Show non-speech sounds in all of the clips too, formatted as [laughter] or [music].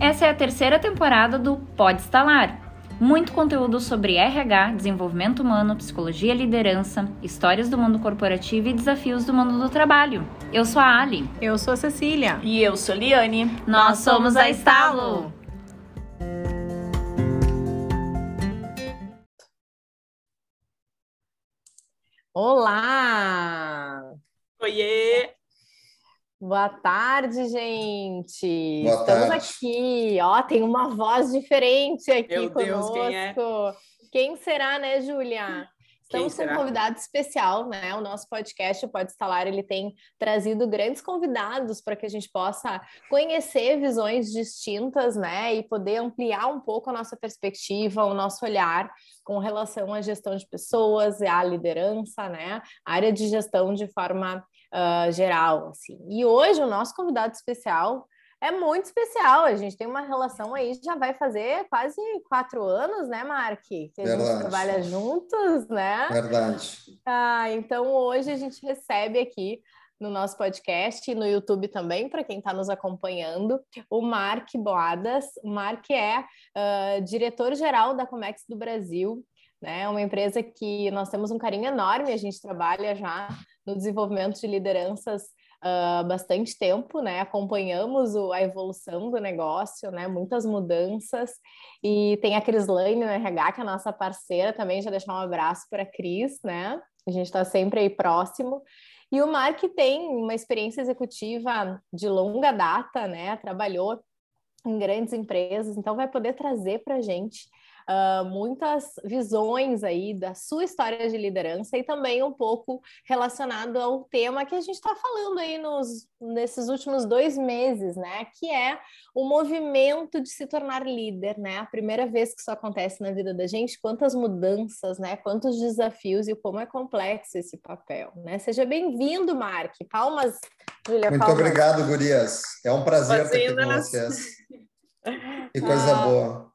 Essa é a terceira temporada do Pode Instalar. Muito conteúdo sobre RH, desenvolvimento humano, psicologia e liderança, histórias do mundo corporativo e desafios do mundo do trabalho. Eu sou a Ali. Eu sou a Cecília. E eu sou a Liane. Nós somos a Estalo. Olá! Boa tarde, gente! Boa Estamos tarde. aqui, ó, tem uma voz diferente aqui Meu Deus, conosco. quem é? Quem será, né, Júlia? Estamos com um convidado especial, né? O nosso podcast, o Pode Instalar, ele tem trazido grandes convidados para que a gente possa conhecer visões distintas, né? E poder ampliar um pouco a nossa perspectiva, o nosso olhar com relação à gestão de pessoas, à liderança, né? A área de gestão de forma ah, geral, assim. E hoje o nosso convidado especial é muito especial. A gente tem uma relação aí, já vai fazer quase quatro anos, né, Mark? Que a gente Verdade. trabalha juntos, né? Verdade. Ah, então hoje a gente recebe aqui no nosso podcast e no YouTube também, para quem está nos acompanhando, o Mark Boadas. O Mark é ah, diretor-geral da Comex do Brasil, né? Uma empresa que nós temos um carinho enorme, a gente trabalha já no desenvolvimento de lideranças há bastante tempo, né? Acompanhamos o- a evolução do negócio, né? Muitas mudanças. E tem a Crislane no RH, que é a nossa parceira também, já deixar um abraço para a Cris, né? A gente está sempre aí próximo. E o Mark tem uma experiência executiva de longa data, né? Trabalhou em grandes empresas, então vai poder trazer para a gente ah, muitas visões aí da sua história de liderança e também um pouco relacionado ao tema que a gente está falando aí nos, nesses últimos dois meses, né? Que é o movimento de se tornar líder, né? A primeira vez que isso acontece na vida da gente, quantas mudanças, né? Quantos desafios e como é complexo esse papel, né? Seja bem-vindo, Mark. Palmas, Júlia. Muito palmas. obrigado, gurias. É um prazer estar aqui com vocês. Que coisa Ah. boa.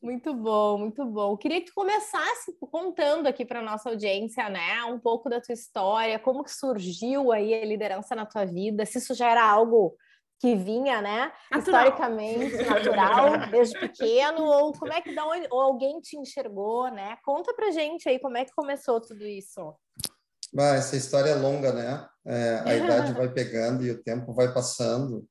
Muito bom, muito bom. Queria que tu começasse contando aqui para nossa audiência, né, um pouco da tua história, como que surgiu aí a liderança na tua vida, se isso já era algo que vinha, né, Natural. historicamente natural, [laughs] desde pequeno, ou como é que da onde, ou alguém te enxergou, né? Conta pra gente aí como é que começou tudo isso. Ah, essa história é longa, né? É, a idade [laughs] vai pegando e o tempo vai passando.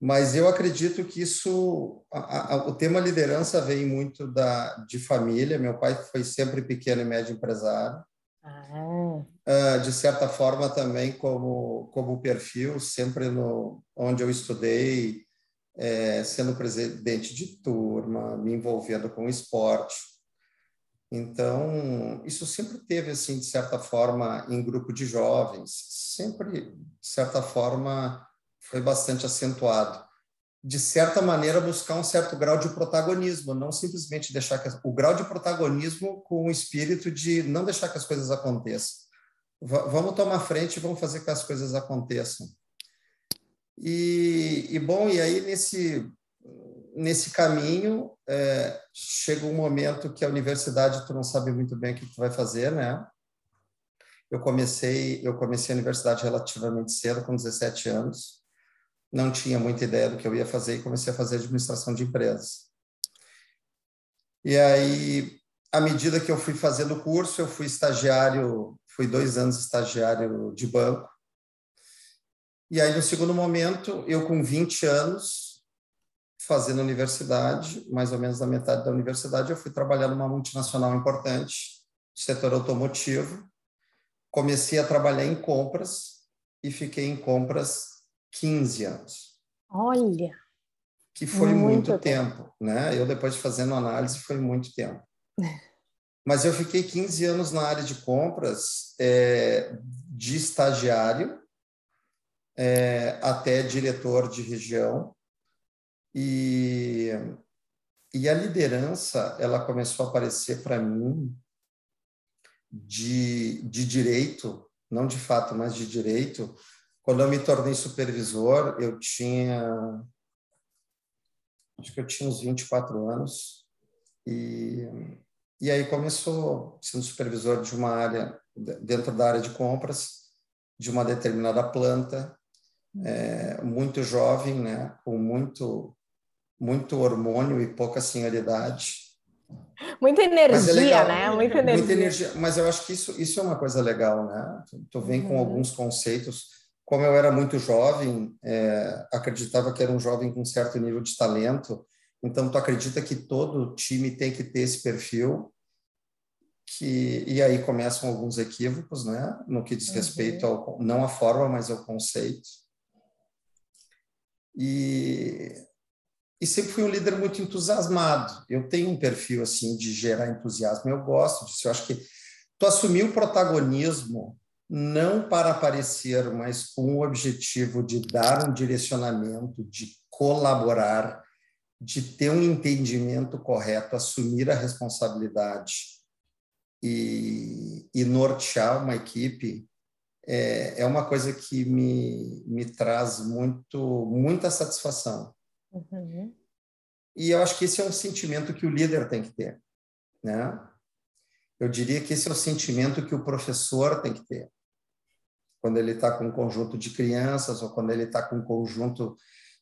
Mas eu acredito que isso, a- a- o tema liderança vem muito da, de família. Meu pai foi sempre pequeno e médio empresário. Ah, Ah, de certa forma também como como perfil sempre no onde eu estudei eh, sendo presidente de turma me envolvendo com esporte então isso sempre teve assim de certa forma em grupo de jovens sempre de certa forma foi bastante acentuado de certa maneira buscar um certo grau de protagonismo não simplesmente deixar que o grau de protagonismo com o espírito de não deixar que as coisas aconteçam Va- vamos tomar frente e vamos fazer que as coisas aconteçam. E, e, bom, e aí nesse nesse caminho é, chega um momento que a universidade tu não sabe muito bem o que tu vai fazer, né? Eu comecei eu comecei a universidade relativamente cedo, com 17 anos. Não tinha muita ideia do que eu ia fazer e comecei a fazer administração de empresas. E aí à medida que eu fui fazendo o curso, eu fui estagiário, fui dois anos estagiário de banco. E aí, no segundo momento, eu com 20 anos, fazendo universidade, mais ou menos na metade da universidade, eu fui trabalhar numa multinacional importante, setor automotivo. Comecei a trabalhar em compras e fiquei em compras 15 anos olha, que foi Muito muito, tempo, né? Eu depois de fazendo análise foi muito tempo. [laughs] Mas eu fiquei 15 anos na área de compras, é, de estagiário é, até diretor de região e e a liderança ela começou a aparecer para mim de, de direito, não de fato, mas de direito. Quando eu me tornei supervisor, eu tinha acho que eu tinha uns 24 anos e e aí começou sendo supervisor de uma área dentro da área de compras de uma determinada planta, é, muito jovem, né, com muito muito hormônio e pouca senhoridade. Muita energia, é né? Muita energia. Muita energia. Mas eu acho que isso, isso é uma coisa legal, né? Tu vem uhum. com alguns conceitos. Como eu era muito jovem, é, acreditava que era um jovem com certo nível de talento, então tu acredita que todo time tem que ter esse perfil, que e aí começam alguns equívocos, né? No que diz uhum. respeito ao não a forma, mas ao conceito. E e sempre fui um líder muito entusiasmado. Eu tenho um perfil assim de gerar entusiasmo, eu gosto disso. Eu acho que tu assumir o protagonismo não para aparecer, mas com o objetivo de dar um direcionamento, de colaborar, de ter um entendimento correto, assumir a responsabilidade e, e nortear uma equipe é, é uma coisa que me, me traz muito muita satisfação. Uhum. E eu acho que esse é um sentimento que o líder tem que ter, né? Eu diria que esse é o sentimento que o professor tem que ter. Quando ele está com um conjunto de crianças ou quando ele está com um conjunto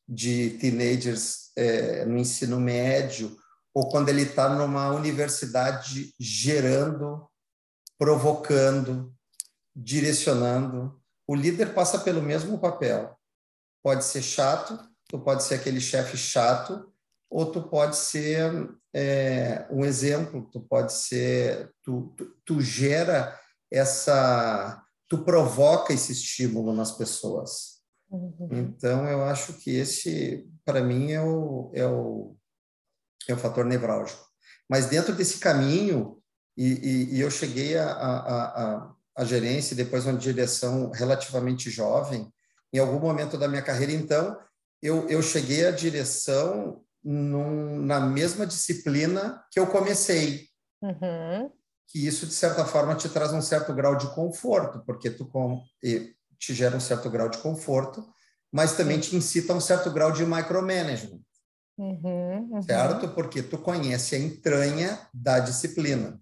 de teenagers é, no ensino médio ou quando ele está numa universidade gerando, provocando, direcionando. O líder passa pelo mesmo papel. Pode ser chato, tu pode ser aquele chefe chato, ou tu pode ser é, um exemplo, tu pode ser, tu, tu, tu, gera essa, tu provoca esse estímulo nas pessoas. Uhum. Então, eu acho que esse, para mim, é o, é, o, é o fator nevrálgico. Mas dentro desse caminho, e, e, e eu cheguei a, a, a, a gerência e depois uma direção relativamente jovem, em algum momento da minha carreira, então, eu, eu cheguei à direção num, na mesma disciplina que eu comecei. Uhum. Que isso, de certa forma, te traz um certo grau de conforto, porque tu com, te gera um certo grau de conforto, mas também te incita a um certo grau de micromanagement. Uhum, uhum. Certo? Porque tu conhece a entranha da disciplina.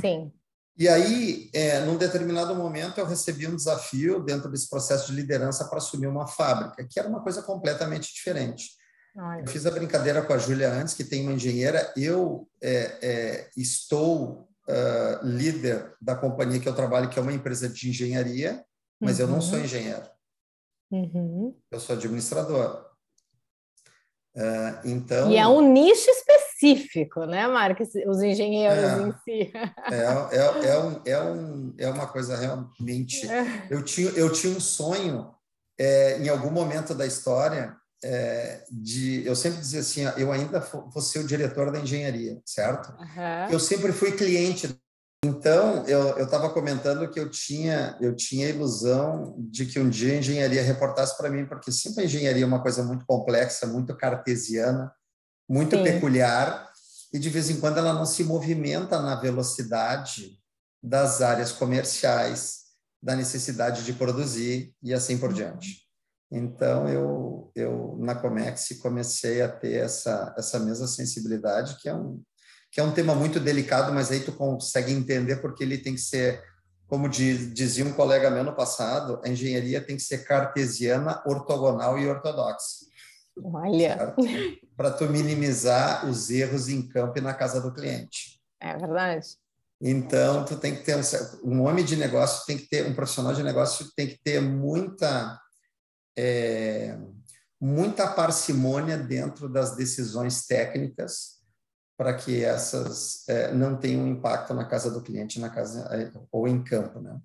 Sim. E aí, é, num determinado momento, eu recebi um desafio dentro desse processo de liderança para assumir uma fábrica, que era uma coisa completamente diferente. Eu fiz a brincadeira com a Júlia antes, que tem uma engenheira. Eu é, é, estou uh, líder da companhia que eu trabalho, que é uma empresa de engenharia, mas uhum. eu não sou uhum. engenheiro. Uhum. Eu sou administrador. Uh, então... E é um nicho específico, né, Marcos? Os engenheiros é, em si. É, é, é, um, é, um, é uma coisa realmente. É. Eu, tinha, eu tinha um sonho, é, em algum momento da história, é, de. Eu sempre dizia assim: eu ainda vou ser o diretor da engenharia, certo? Uhum. Eu sempre fui cliente então, eu estava comentando que eu tinha, eu tinha a ilusão de que um dia a engenharia reportasse para mim, porque sempre a engenharia é uma coisa muito complexa, muito cartesiana, muito Sim. peculiar, e de vez em quando ela não se movimenta na velocidade das áreas comerciais, da necessidade de produzir e assim por diante. Então, eu, eu na Comex comecei a ter essa, essa mesma sensibilidade, que é um, que é um tema muito delicado, mas aí tu consegue entender porque ele tem que ser, como diz, dizia um colega meu no passado, a engenharia tem que ser cartesiana, ortogonal e ortodoxa. Olha! Para tu minimizar os erros em campo e na casa do cliente. É verdade. Então, tu tem que ter um, um homem de negócio, tem que ter um profissional de negócio, tem que ter muita é, muita parcimônia dentro das decisões técnicas para que essas é, não tenham impacto na casa do cliente, na casa é, ou em campo, né?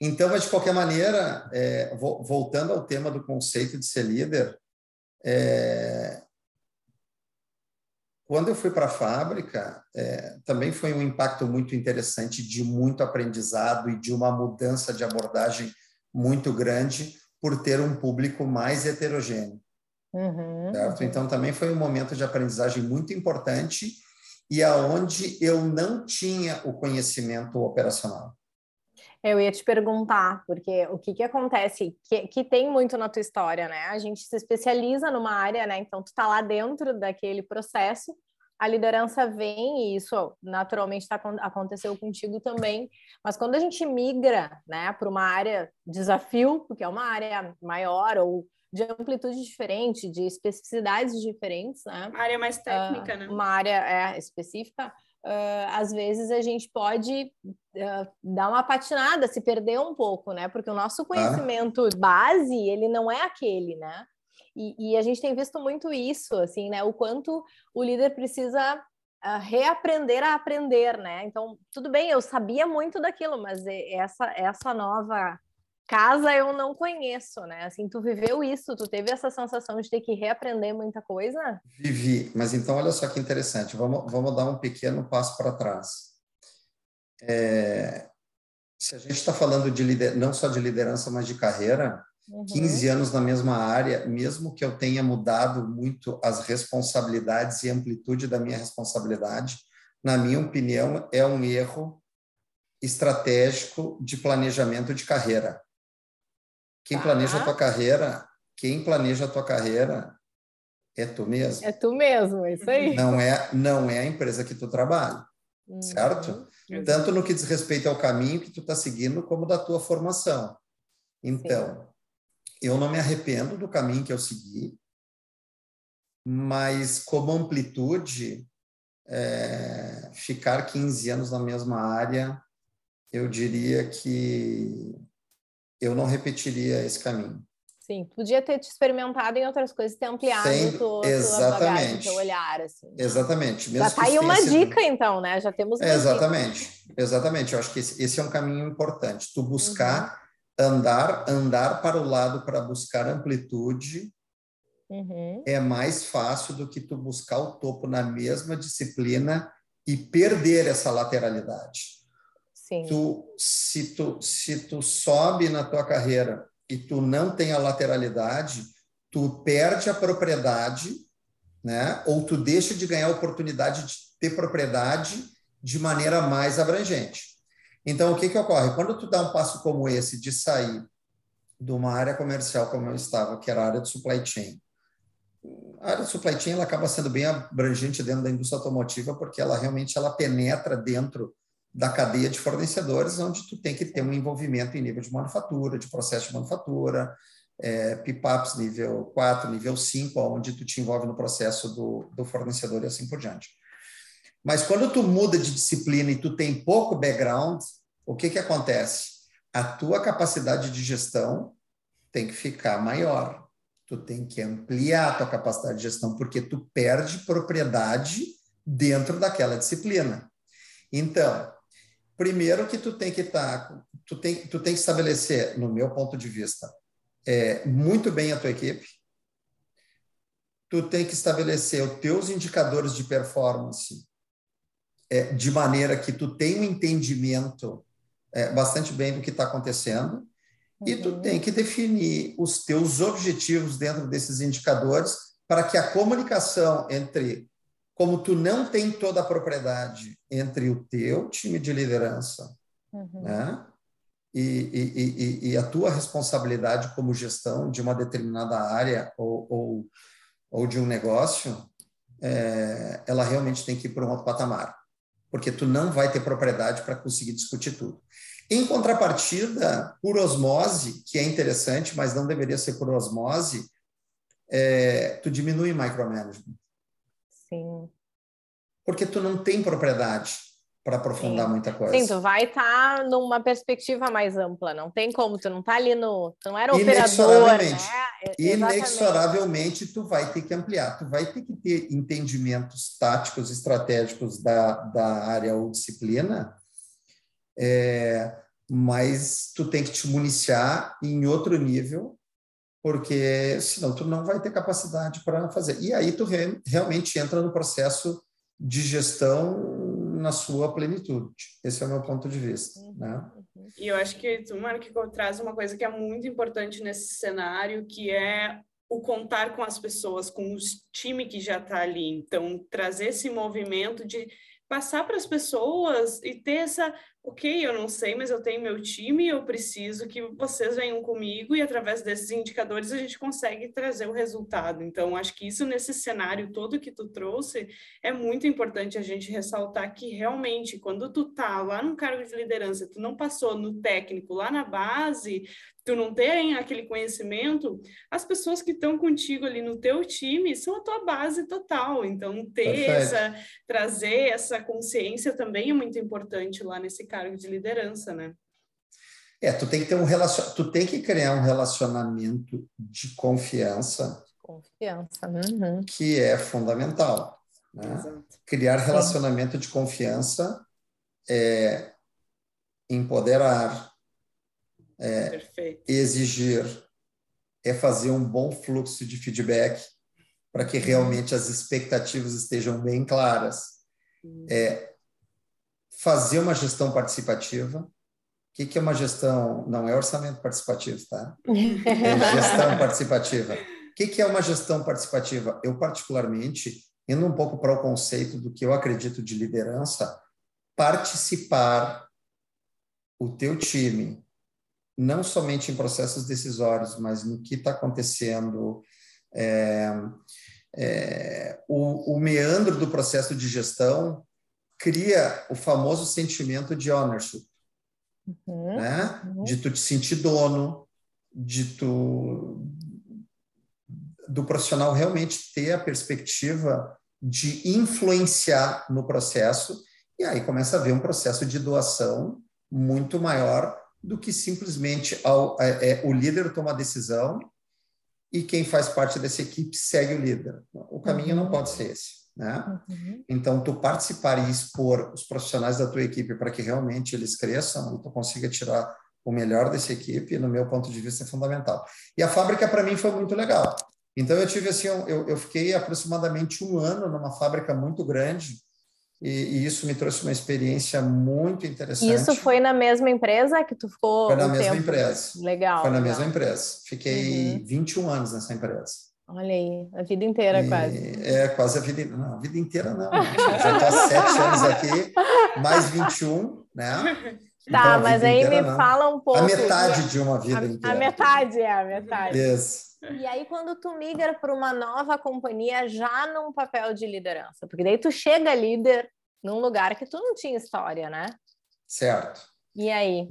Então, mas de qualquer maneira, é, voltando ao tema do conceito de ser líder, é, quando eu fui para a fábrica, é, também foi um impacto muito interessante, de muito aprendizado e de uma mudança de abordagem muito grande por ter um público mais heterogêneo. Uhum, certo? Então também foi um momento de aprendizagem muito importante e aonde eu não tinha o conhecimento operacional. Eu ia te perguntar, porque o que que acontece, que, que tem muito na tua história, né? A gente se especializa numa área, né? Então tu tá lá dentro daquele processo, a liderança vem, e isso naturalmente tá, aconteceu contigo também, mas quando a gente migra né, para uma área desafio, porque é uma área maior ou de amplitude diferente, de especificidades diferentes, né? Uma área mais técnica, uh, né? Uma área é, específica, uh, às vezes a gente pode uh, dar uma patinada, se perder um pouco, né? Porque o nosso conhecimento base, ele não é aquele, né? E, e, a gente tem visto muito isso, assim, né? O quanto o líder precisa uh, reaprender a aprender, né? Então, tudo bem, eu sabia muito daquilo, mas essa, essa nova casa eu não conheço, né? Assim, tu viveu isso, tu teve essa sensação de ter que reaprender muita coisa? Vivi, mas então olha só que interessante, vamos, vamos dar um pequeno passo para trás. É, se a gente está falando de lider, não só de liderança, mas de carreira, Uhum. 15 anos na mesma área, mesmo que eu tenha mudado muito as responsabilidades e amplitude da minha responsabilidade, na minha opinião, é um erro estratégico de planejamento de carreira. Quem planeja a tua carreira, quem planeja a tua carreira é tu mesmo. É tu mesmo, é isso aí. Não é, não é a empresa que tu trabalha, uhum. certo? Tanto no que diz respeito ao caminho que tu está seguindo, como da tua formação. Então, Sim eu não me arrependo do caminho que eu segui, mas como amplitude, é, ficar 15 anos na mesma área, eu diria que eu não repetiria esse caminho. Sim, podia ter te experimentado em outras coisas, ter ampliado Sem, tua, exatamente, bagagem, teu olhar, assim. Exatamente. Mesmo Já tá aí uma sido... dica, então, né? Já temos uma Exatamente, exatamente. Eu acho que esse, esse, é um caminho importante. Tu buscar uhum andar, andar para o lado para buscar amplitude uhum. é mais fácil do que tu buscar o topo na mesma disciplina e perder essa lateralidade. Sim. Tu, se, tu, se tu sobe na tua carreira e tu não tem a lateralidade, tu perde a propriedade, né? ou tu deixa de ganhar a oportunidade de ter propriedade de maneira mais abrangente. Então, o que, que ocorre? Quando tu dá um passo como esse de sair de uma área comercial como eu estava, que era a área de supply chain, a área de supply chain ela acaba sendo bem abrangente dentro da indústria automotiva, porque ela realmente ela penetra dentro da cadeia de fornecedores, onde tu tem que ter um envolvimento em nível de manufatura, de processo de manufatura, é, PIPAPs nível 4, nível 5, onde tu te envolve no processo do, do fornecedor e assim por diante. Mas quando tu muda de disciplina e tu tem pouco background, o que que acontece? A tua capacidade de gestão tem que ficar maior. Tu tem que ampliar a tua capacidade de gestão porque tu perde propriedade dentro daquela disciplina. Então, primeiro que tu tem que estar, tá, tu tem, tu tem que estabelecer, no meu ponto de vista, é, muito bem a tua equipe. Tu tem que estabelecer os teus indicadores de performance é, de maneira que tu tenha um entendimento é, bastante bem do que está acontecendo uhum. e tu uhum. tem que definir os teus objetivos dentro desses indicadores para que a comunicação entre como tu não tem toda a propriedade entre o teu time de liderança uhum. né? E, e, e, e, a tua responsabilidade como gestão de uma determinada área ou, ou, ou de um negócio, é, ela realmente tem que ir para um outro patamar porque tu não vai ter propriedade para conseguir discutir tudo. Em contrapartida, por osmose, que é interessante, mas não deveria ser por osmose, é, tu diminui o micromanagement. Sim. Porque tu não tem propriedade para aprofundar Sim. muita coisa. Sim, tu vai estar tá numa perspectiva mais ampla, não tem como, tu não está ali no, tu não era operador, né? Inexoravelmente tu vai ter que ampliar, tu vai ter que ter entendimentos táticos, estratégicos da, da área ou disciplina, é, mas tu tem que te municiar em outro nível, porque senão tu não vai ter capacidade para fazer. E aí tu re, realmente entra no processo de gestão na sua plenitude. Esse é o meu ponto de vista. Uhum, né? Uhum. E eu acho que tu, Marco, traz uma coisa que é muito importante nesse cenário, que é o contar com as pessoas, com o time que já está ali. Então, trazer esse movimento de passar para as pessoas e ter essa, ok, eu não sei, mas eu tenho meu time, eu preciso que vocês venham comigo e através desses indicadores a gente consegue trazer o resultado. Então, acho que isso nesse cenário todo que tu trouxe é muito importante a gente ressaltar que realmente quando tu tá lá no cargo de liderança, tu não passou no técnico lá na base, tu não tem aquele conhecimento, as pessoas que estão contigo ali no teu time são a tua base total. Então, ter Perfeito. essa, trazer essa consciência também é muito importante lá nesse cargo de liderança, né? É, tu tem que ter um relacion... tu tem que criar um relacionamento de confiança. Confiança, uhum. que é fundamental. Né? Criar relacionamento Sim. de confiança é empoderar, é, exigir, é fazer um bom fluxo de feedback para que realmente as expectativas estejam bem claras. É fazer uma gestão participativa. O que, que é uma gestão? Não é orçamento participativo, tá? É gestão [laughs] participativa. O que, que é uma gestão participativa? Eu, particularmente, indo um pouco para o conceito do que eu acredito de liderança, participar o teu time não somente em processos decisórios, mas no que está acontecendo, é, é, o, o, meandro do processo de gestão cria o famoso sentimento de ownership, uhum, né? Uhum. de tu te sentir dono, de tu do profissional realmente ter a perspectiva de influenciar no processo e aí começa a haver um processo de doação muito maior do que simplesmente ao, é, é, o líder toma a decisão e quem faz parte dessa equipe segue o líder. O caminho uhum. não pode ser esse. Né? Uhum. Então, tu participar e expor os profissionais da tua equipe para que realmente eles cresçam e tu consiga tirar o melhor dessa equipe, no meu ponto de vista, é fundamental. E a fábrica, para mim, foi muito legal. Então, eu tive assim, eu, eu fiquei aproximadamente um ano numa fábrica muito grande, e, e, isso me trouxe uma experiência muito interessante. Isso foi na mesma empresa que tu ficou? Foi na mesma tempo? empresa. Legal. Foi na legal. mesma empresa. Fiquei uhum. 21 anos nessa empresa. Olha aí, a vida inteira e, quase. É, quase a vida, não, a vida inteira não. Já estou há sete anos aqui, mais 21, né? Tá, então, mas aí me não. fala um pouco. A metade de, de uma vida a, inteira. A metade, é, a metade. Isso. E aí, quando tu migra para uma nova companhia, já num papel de liderança, porque daí tu chega líder, num lugar que tu não tinha história, né? Certo. E aí?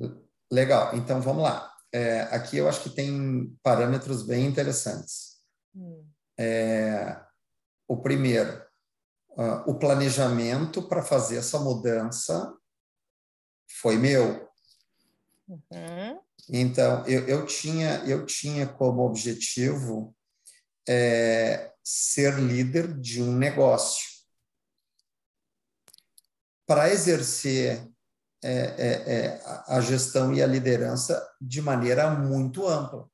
Legal. Então, vamos lá. É, aqui eu acho que tem parâmetros bem interessantes. Hum. É, o primeiro, uh, o planejamento para fazer essa mudança foi meu. Uhum. Então, eu, eu, tinha, eu tinha como objetivo é, ser líder de um negócio para exercer é, é, é a gestão e a liderança de maneira muito ampla.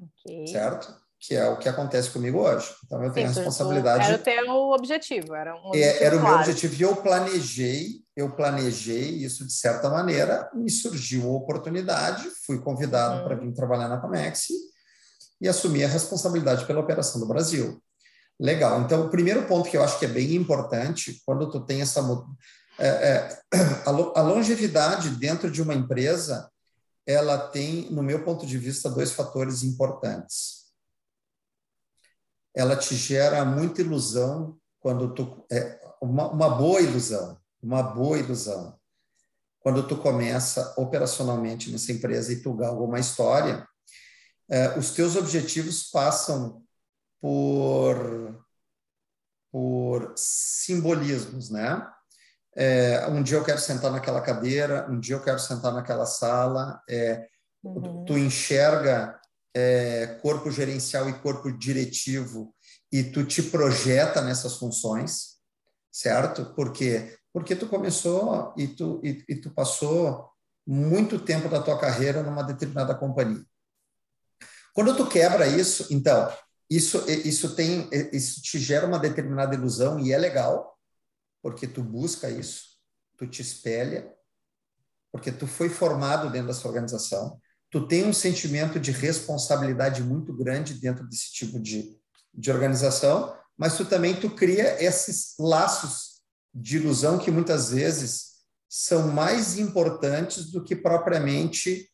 Okay. Certo? Que é o que acontece comigo hoje. Então, eu tenho Sim, a responsabilidade. Era o teu objetivo, era um objetivo é, Era o meu objetivo e eu planejei, eu planejei isso de certa maneira, me surgiu a oportunidade, fui convidado uhum. para vir trabalhar na Comex e assumi a responsabilidade pela operação do Brasil. Legal. Então, o primeiro ponto que eu acho que é bem importante, quando tu tem essa... É, é, [clears throat] a longevidade dentro de uma empresa, ela tem, no meu ponto de vista, dois fatores importantes. Ela te gera muita ilusão quando tu... É, uma, uma boa ilusão, uma boa ilusão. Quando tu começa operacionalmente nessa empresa e tu galga uma história, é, os teus objetivos passam por, por simbolismos, né? É, um dia eu quero sentar naquela cadeira, um dia eu quero sentar naquela sala. É, uhum. tu, enxerga é, corpo gerencial e corpo diretivo e tu te projeta nessas funções, certo? Por quê? Porque tu começou e tu, e, e tu passou muito tempo da tua carreira numa determinada companhia. Quando tu quebra isso, então, isso, isso tem, isso te gera uma determinada ilusão e é legal, porque tu busca isso, tu te espelha, porque tu foi formado dentro dessa organização, tu tem um sentimento de responsabilidade muito grande dentro desse tipo de, de organização, mas tu também tu cria esses laços de ilusão que muitas vezes são mais importantes do que propriamente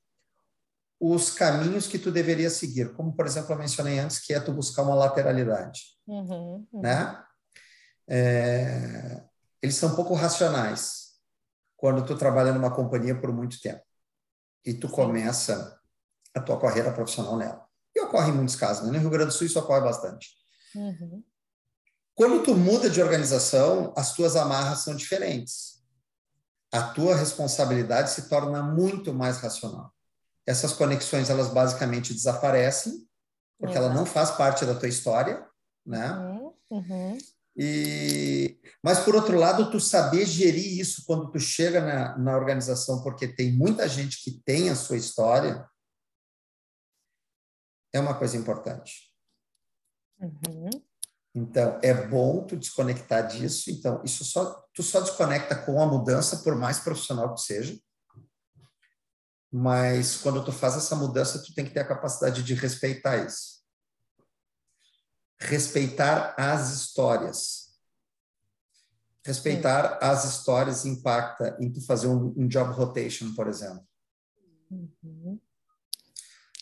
os caminhos que tu deveria seguir, como por exemplo eu mencionei antes, que é tu buscar uma lateralidade, uhum, uhum. né? É, eles são pouco racionais quando tu trabalha numa companhia por muito tempo e tu começa a tua carreira profissional nela. E ocorre em muitos casos, né? no Rio Grande do Sul isso ocorre bastante. Uhum. Quando tu muda de organização, as tuas amarras são diferentes. A tua responsabilidade se torna muito mais racional. Essas conexões, elas basicamente desaparecem, porque ela não faz parte da tua história, né? Uhum. Uhum. E, mas por outro lado, tu saber gerir isso quando tu chega na, na organização, porque tem muita gente que tem a sua história, é uma coisa importante. Uhum. Então, é bom tu desconectar disso. Então, isso só tu só desconecta com a mudança, por mais profissional que seja. Mas quando tu faz essa mudança, tu tem que ter a capacidade de respeitar isso. Respeitar as histórias. Respeitar as histórias impacta em tu fazer um, um job rotation, por exemplo. Uhum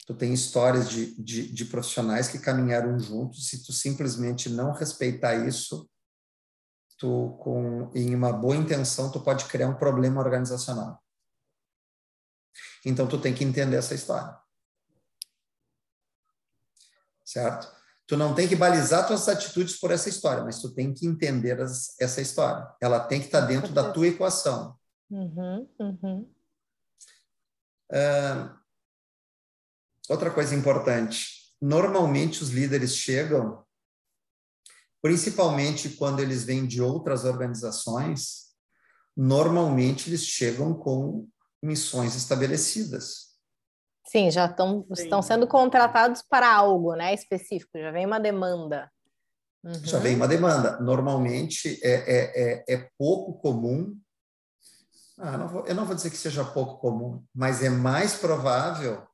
tu tem histórias de, de, de, profissionais que caminharam juntos, se tu simplesmente não respeitar isso, tu com em uma boa intenção tu pode criar um problema organizacional. Então tu tem que entender essa história. Certo? Tu não tem que balizar tuas atitudes por essa história, mas tu tem que entender as, essa história. Ela tem que estar dentro da tua equação. Uhum, uhum. Uh, Outra coisa importante: normalmente os líderes chegam, principalmente quando eles vêm de outras organizações, normalmente eles chegam com missões estabelecidas. Sim, já estão, estão sendo contratados para algo né, específico, já vem uma demanda. Uhum. Já vem uma demanda. Normalmente é, é, é, é pouco comum. Ah, não vou, eu não vou dizer que seja pouco comum, mas é mais provável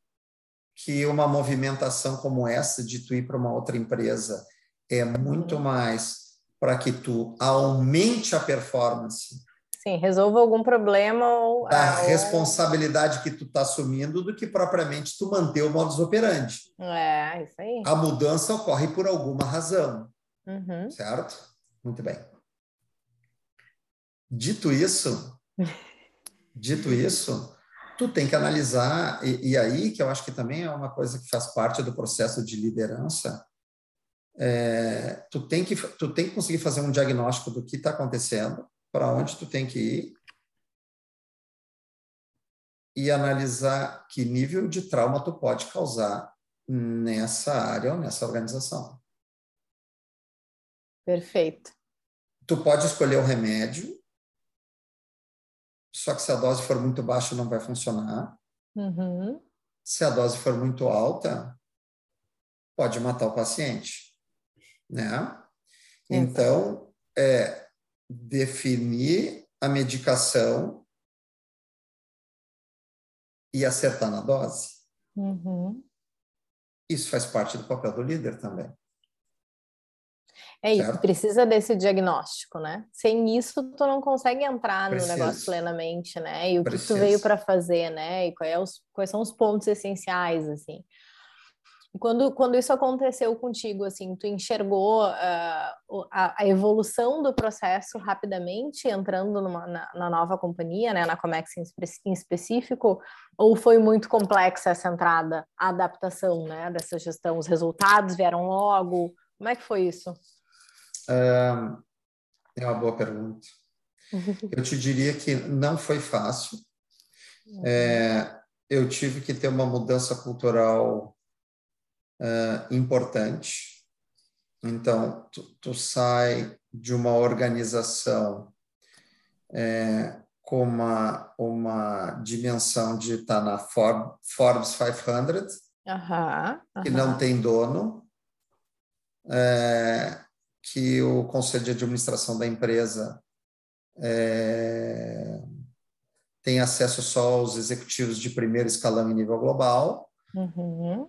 que uma movimentação como essa de tu ir para uma outra empresa é muito uhum. mais para que tu aumente a performance. Sim, resolva algum problema ou da ou... responsabilidade que tu está assumindo do que propriamente tu manter o modus operandi. É, isso aí. A mudança ocorre por alguma razão. Uhum. Certo? Muito bem. Dito isso, [laughs] dito isso, tu tem que analisar, e, e, aí que eu acho que também é uma coisa que faz parte do processo de liderança, é, tu, tem que, tu tem que conseguir fazer um diagnóstico do que está acontecendo, para onde tu tem que ir, e analisar que nível de trauma tu pode causar nessa área ou nessa organização. Perfeito. Tu pode escolher o remédio, só que se a dose for muito baixa, não vai funcionar. Uhum. Se a dose for muito alta, pode matar o paciente, né? Então, é definir a medicação e acertar na dose. Uhum. Isso faz parte do papel do líder também. É isso, certo? precisa desse diagnóstico, né? Sem isso, tu não consegue entrar no negócio plenamente, né? E o que tu veio para fazer, né? E quais, é os, quais são os pontos essenciais, assim. Quando, quando isso aconteceu contigo, assim, tu enxergou uh, a, a, evolução do processo rapidamente, entrando numa, na, na, nova companhia, né, na Comex em, em, específico, ou foi muito complexa essa entrada, a adaptação, né, dessa gestão? Os resultados vieram logo? Como é que foi isso? É uma boa pergunta. [laughs] Eu te diria que não foi fácil. É, eu tive que ter uma mudança cultural uh, importante. Então, tu, tu, sai de uma organização é, com uma, uma dimensão de estar tá na Forbes 500, que não tem dono, é, que o conselho de administração da empresa é, tem acesso só aos executivos de primeiro escalão em nível global. Uhum.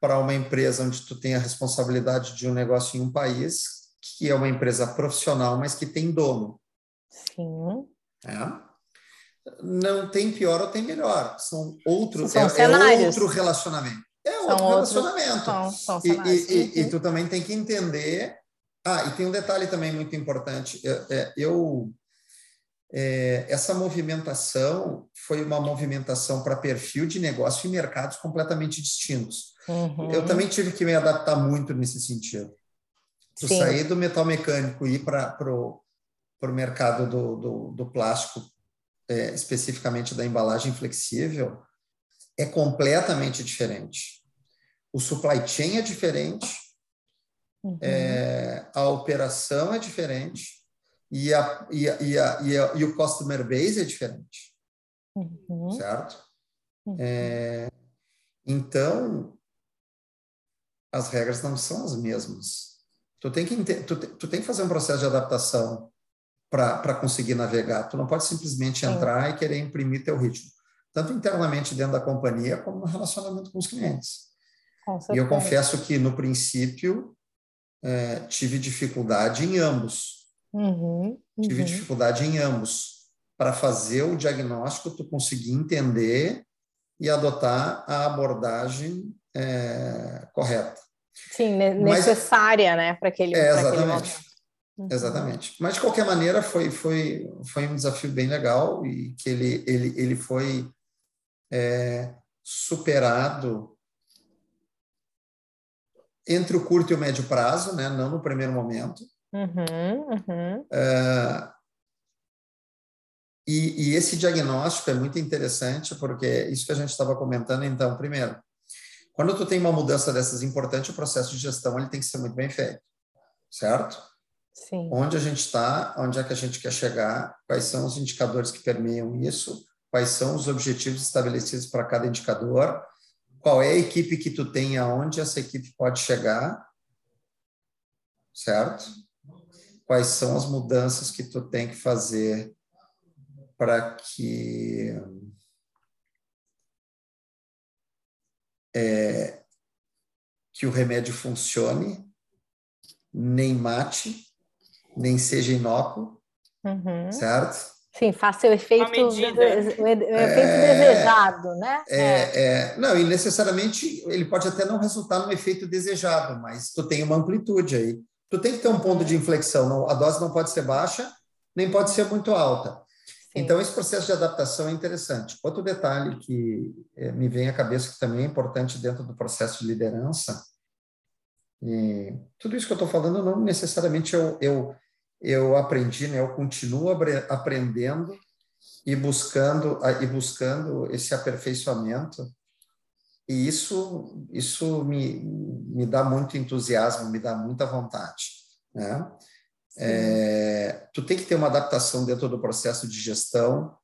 Para uma empresa onde tu tem a responsabilidade de um negócio em um país, que é uma empresa profissional, mas que tem dono. Sim. É. Não tem pior ou tem melhor. São outros. São é, é, outro relacionamento. É São outro outros- relacionamento. São, são E, e- e- e Uhum. tu também tem que entender. Ah, e tem um detalhe também muito importante. É, é, Eu, é, essa movimentação foi uma movimentação para perfil de negócio e mercados completamente distintos. Uhum. Eu também tive que me adaptar muito nesse sentido. Tu Sim. sair do metal mecânico e ir para o mercado do, do, do plástico, é, especificamente da embalagem flexível, é completamente diferente. O supply chain é diferente, Uhum. é, a operação é diferente e, a, e, a, e, a, e, a, e o customer base é diferente, Uhum. certo? Uhum. É, então, as regras não são as mesmas. Tu tem que, tu, tu tem que fazer um processo de adaptação para conseguir navegar. Tu não pode simplesmente Sim. entrar e querer imprimir teu ritmo, tanto internamente dentro da companhia como no relacionamento com os clientes. Com E eu confesso que, no princípio, eh, tive dificuldade em ambos. Uhum. Tive Uhum. dificuldade em ambos. Para fazer o diagnóstico, tu conseguir entender e adotar a abordagem eh, correta. Sim, ne- Mas- necessária, né, para aquele, É, aquele exatamente. momento. Uhum. Exatamente. Mas, de qualquer maneira, foi, foi, foi um desafio bem legal e que ele, ele, ele foi eh, superado entre o curto e o médio prazo, né? não no primeiro momento. Uhum, uhum. Ah, e, e esse diagnóstico é muito interessante, porque isso que a gente estava comentando, então, primeiro, quando tu tem uma mudança dessas importante, o processo de gestão ele tem que ser muito bem feito, certo? Sim. Onde a gente está, onde é que a gente quer chegar, quais são os indicadores que permeiam isso, quais são os objetivos estabelecidos para cada indicador, qual é a equipe que tu tem, aonde essa equipe pode chegar, certo? Quais são as mudanças que tu tem que fazer para que é, que o remédio funcione, nem mate, nem seja inócuo, Uhum. certo? Sim, faça o efeito, o efeito É. desejado, né? É, é, não, e necessariamente ele pode até não resultar no efeito desejado, mas tu tem uma amplitude aí. Tu tem que ter um ponto de inflexão. Não, a dose não pode ser baixa, nem pode ser muito alta. Sim. Então, esse processo de adaptação é interessante. Outro detalhe que eh, me vem à cabeça que também é importante dentro do processo de liderança, e tudo isso que eu estou falando não necessariamente eu, eu, eu aprendi, né? eu continuo aprendendo e buscando, e buscando esse aperfeiçoamento. E isso, isso me, me dá muito entusiasmo, me dá muita vontade. Né? É, tu tem que ter uma adaptação dentro do processo de gestão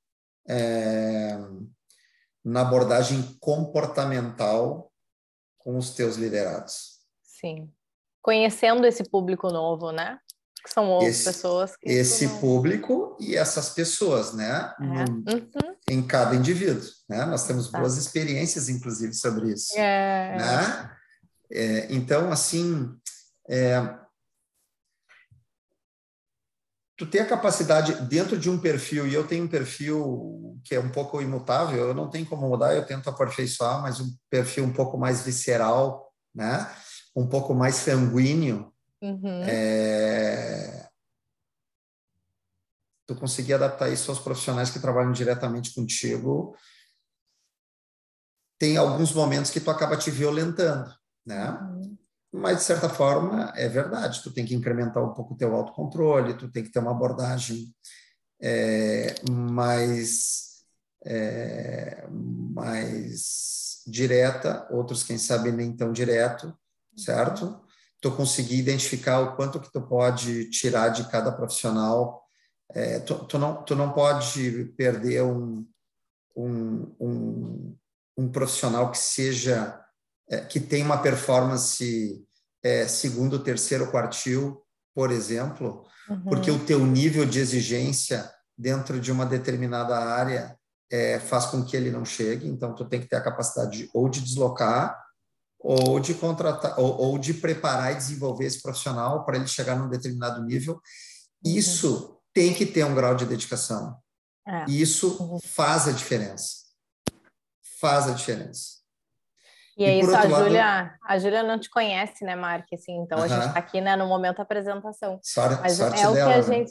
é, na abordagem comportamental com os teus liderados. Sim. Conhecendo esse público novo, né? Que são outras Esse- pessoas. Esse público e essas pessoas, né? É. Num- Uhum. em cada indivíduo, né? Nós temos Tá. boas experiências, inclusive, sobre isso. É. né? É, então, assim, é, tu tem a capacidade dentro de um perfil, e eu tenho um perfil que é um pouco imutável, eu não tenho como mudar, eu tento aperfeiçoar, mas um perfil um pouco mais visceral, né? Um pouco mais sanguíneo, Uhum. é, tu conseguir adaptar isso aos profissionais que trabalham diretamente contigo, tem alguns momentos que tu acaba te violentando, né? Uhum. Mas, de certa forma, é verdade, tu tem que incrementar um pouco o teu autocontrole, tu tem que ter uma abordagem é, mais, é, mais direta, outros, quem sabe, nem tão direto, certo? Tu conseguir identificar o quanto que tu pode tirar de cada profissional. É, tu, tu, não, tu não pode perder um, um, um, um profissional que seja é, que tem uma performance é, segundo, terceiro quartil, por exemplo, Uhum. porque o teu nível de exigência dentro de uma determinada área é, faz com que ele não chegue. Então, tu tem que ter a capacidade de, ou de deslocar ou de contratar ou, ou de preparar e desenvolver esse profissional para ele chegar num determinado nível. Isso tem que ter um grau de dedicação. É. E isso uhum. faz a diferença. Faz a diferença. E, é isso, a Júlia, a Júlia não te conhece, né, Mark? Assim, então a gente está aqui, né, no momento da apresentação. Sorte, Mas sorte é o dela, que a né?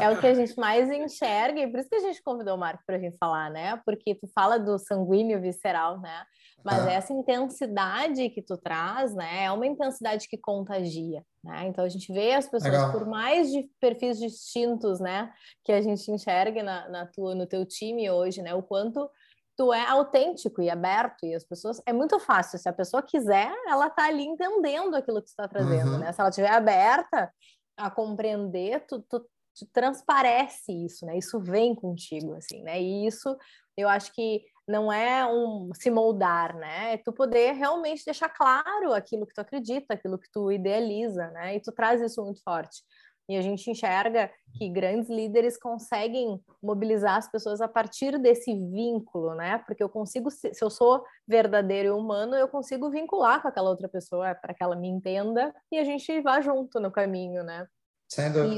É o que a gente mais enxerga, e por isso que a gente convidou o Marco para gente falar, né? Porque tu fala do sanguíneo visceral, né? Mas ah. essa intensidade que tu traz, né, é uma intensidade que contagia, né? Então a gente vê as pessoas Legal. por mais de perfis distintos, né, que a gente enxerga na, na tua, no teu time hoje, né, o quanto tu é autêntico e aberto e as pessoas é muito fácil se a pessoa quiser ela tá ali entendendo aquilo que está trazendo uhum. né se ela estiver aberta a compreender tu, tu, tu, transparece isso né? Isso vem contigo assim né? E isso eu acho que não é um se moldar né? É tu poder realmente deixar claro aquilo que tu acredita aquilo que tu idealiza né? E tu traz isso muito forte. E a gente enxerga que grandes líderes conseguem mobilizar as pessoas a partir desse vínculo, né? Porque eu consigo, se eu sou verdadeiro e humano, eu consigo vincular com aquela outra pessoa para que ela me entenda e a gente vá junto no caminho, né?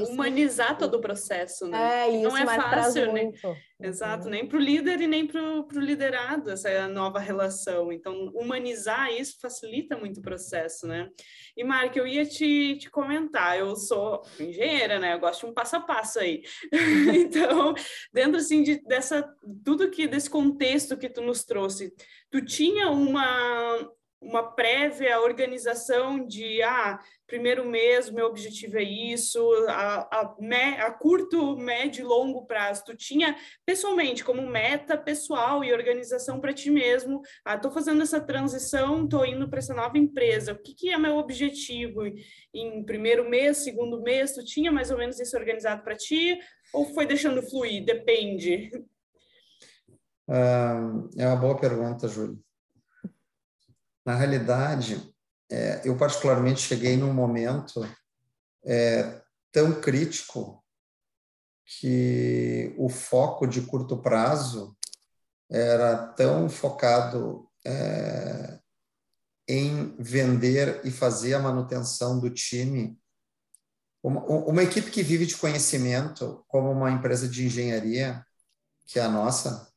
Isso, Humanizar todo o processo, né? É, isso não é fácil, né? Muito. Exato, uhum. nem para o líder e nem para o liderado, essa nova relação. Então, humanizar isso facilita muito o processo, né? E, Mark, eu ia te, te comentar, eu sou engenheira, né? Eu gosto de um passo a passo aí. [laughs] então, dentro, assim, de, dessa, tudo que, desse contexto que tu nos trouxe, tu tinha uma, uma prévia organização de ah, primeiro mês, meu objetivo é isso, a, a, me, a curto, médio e longo prazo. Tu tinha pessoalmente como meta pessoal e organização para ti mesmo. Ah, estou fazendo essa transição, estou indo para essa nova empresa. O que, que é meu objetivo em primeiro mês, segundo mês? Tu tinha mais ou menos isso organizado para ti? Ou foi deixando fluir? Depende. Uh, é uma boa pergunta, Júlio. Na realidade, é, eu particularmente cheguei num momento é, tão crítico que o foco de curto prazo era tão focado é, em vender e fazer a manutenção do time. Uma, uma, equipe que vive de conhecimento, como uma empresa de engenharia, que é a nossa,